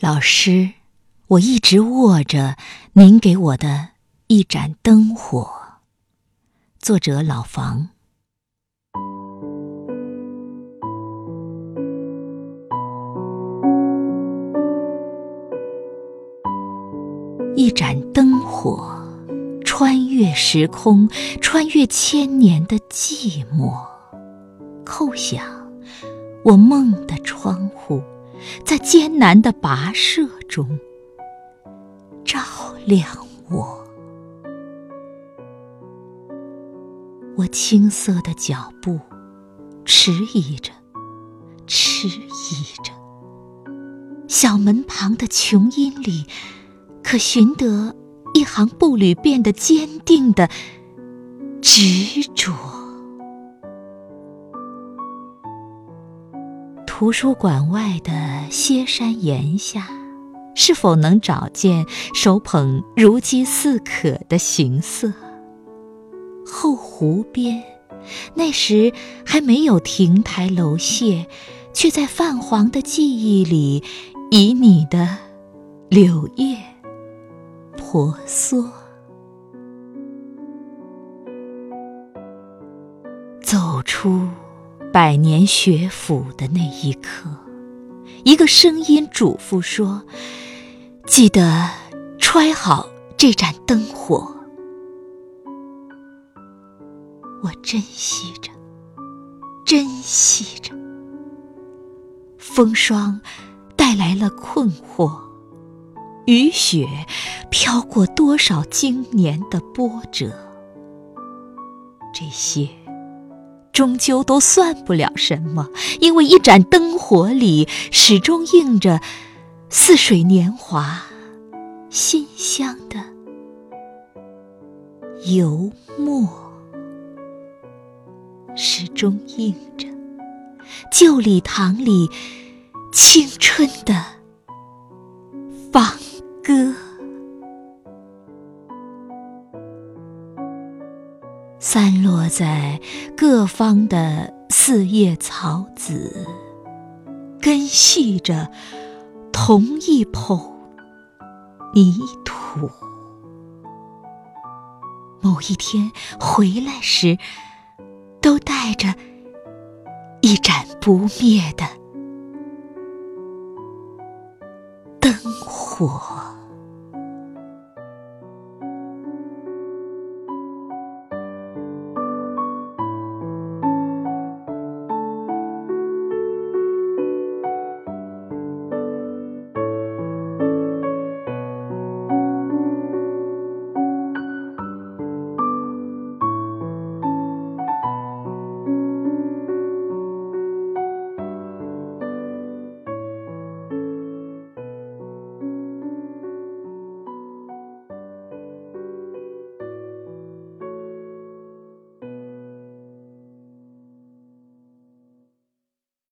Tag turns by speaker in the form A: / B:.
A: 老师，我一直握着您给我的一盏灯火。作者：老房。一盏灯火，穿越时空，穿越千年的寂寞，叩响我梦的窗户。在艰难的跋涉中，照亮我。我青涩的脚步，迟疑着，迟疑着。小门旁的琼音里，可寻得一行步履变得坚定的执着。图书馆外的歇山岩下，是否能找见手捧如饥似渴的寻色？后湖边，那时还没有亭台楼榭，却在泛黄的记忆里，以你的柳叶婆娑，走出。百年学府的那一刻，一个声音嘱咐说：“记得揣好这盏灯火。”我珍惜着，珍惜着。风霜带来了困惑，雨雪飘过多少经年的波折，这些。终究都算不了什么，因为一盏灯火里始终映着似水年华、馨香的油墨，始终映着旧礼堂里青春的放歌。三落在各方的四叶草籽，根系着同一捧泥土。某一天回来时，都带着一盏不灭的灯火。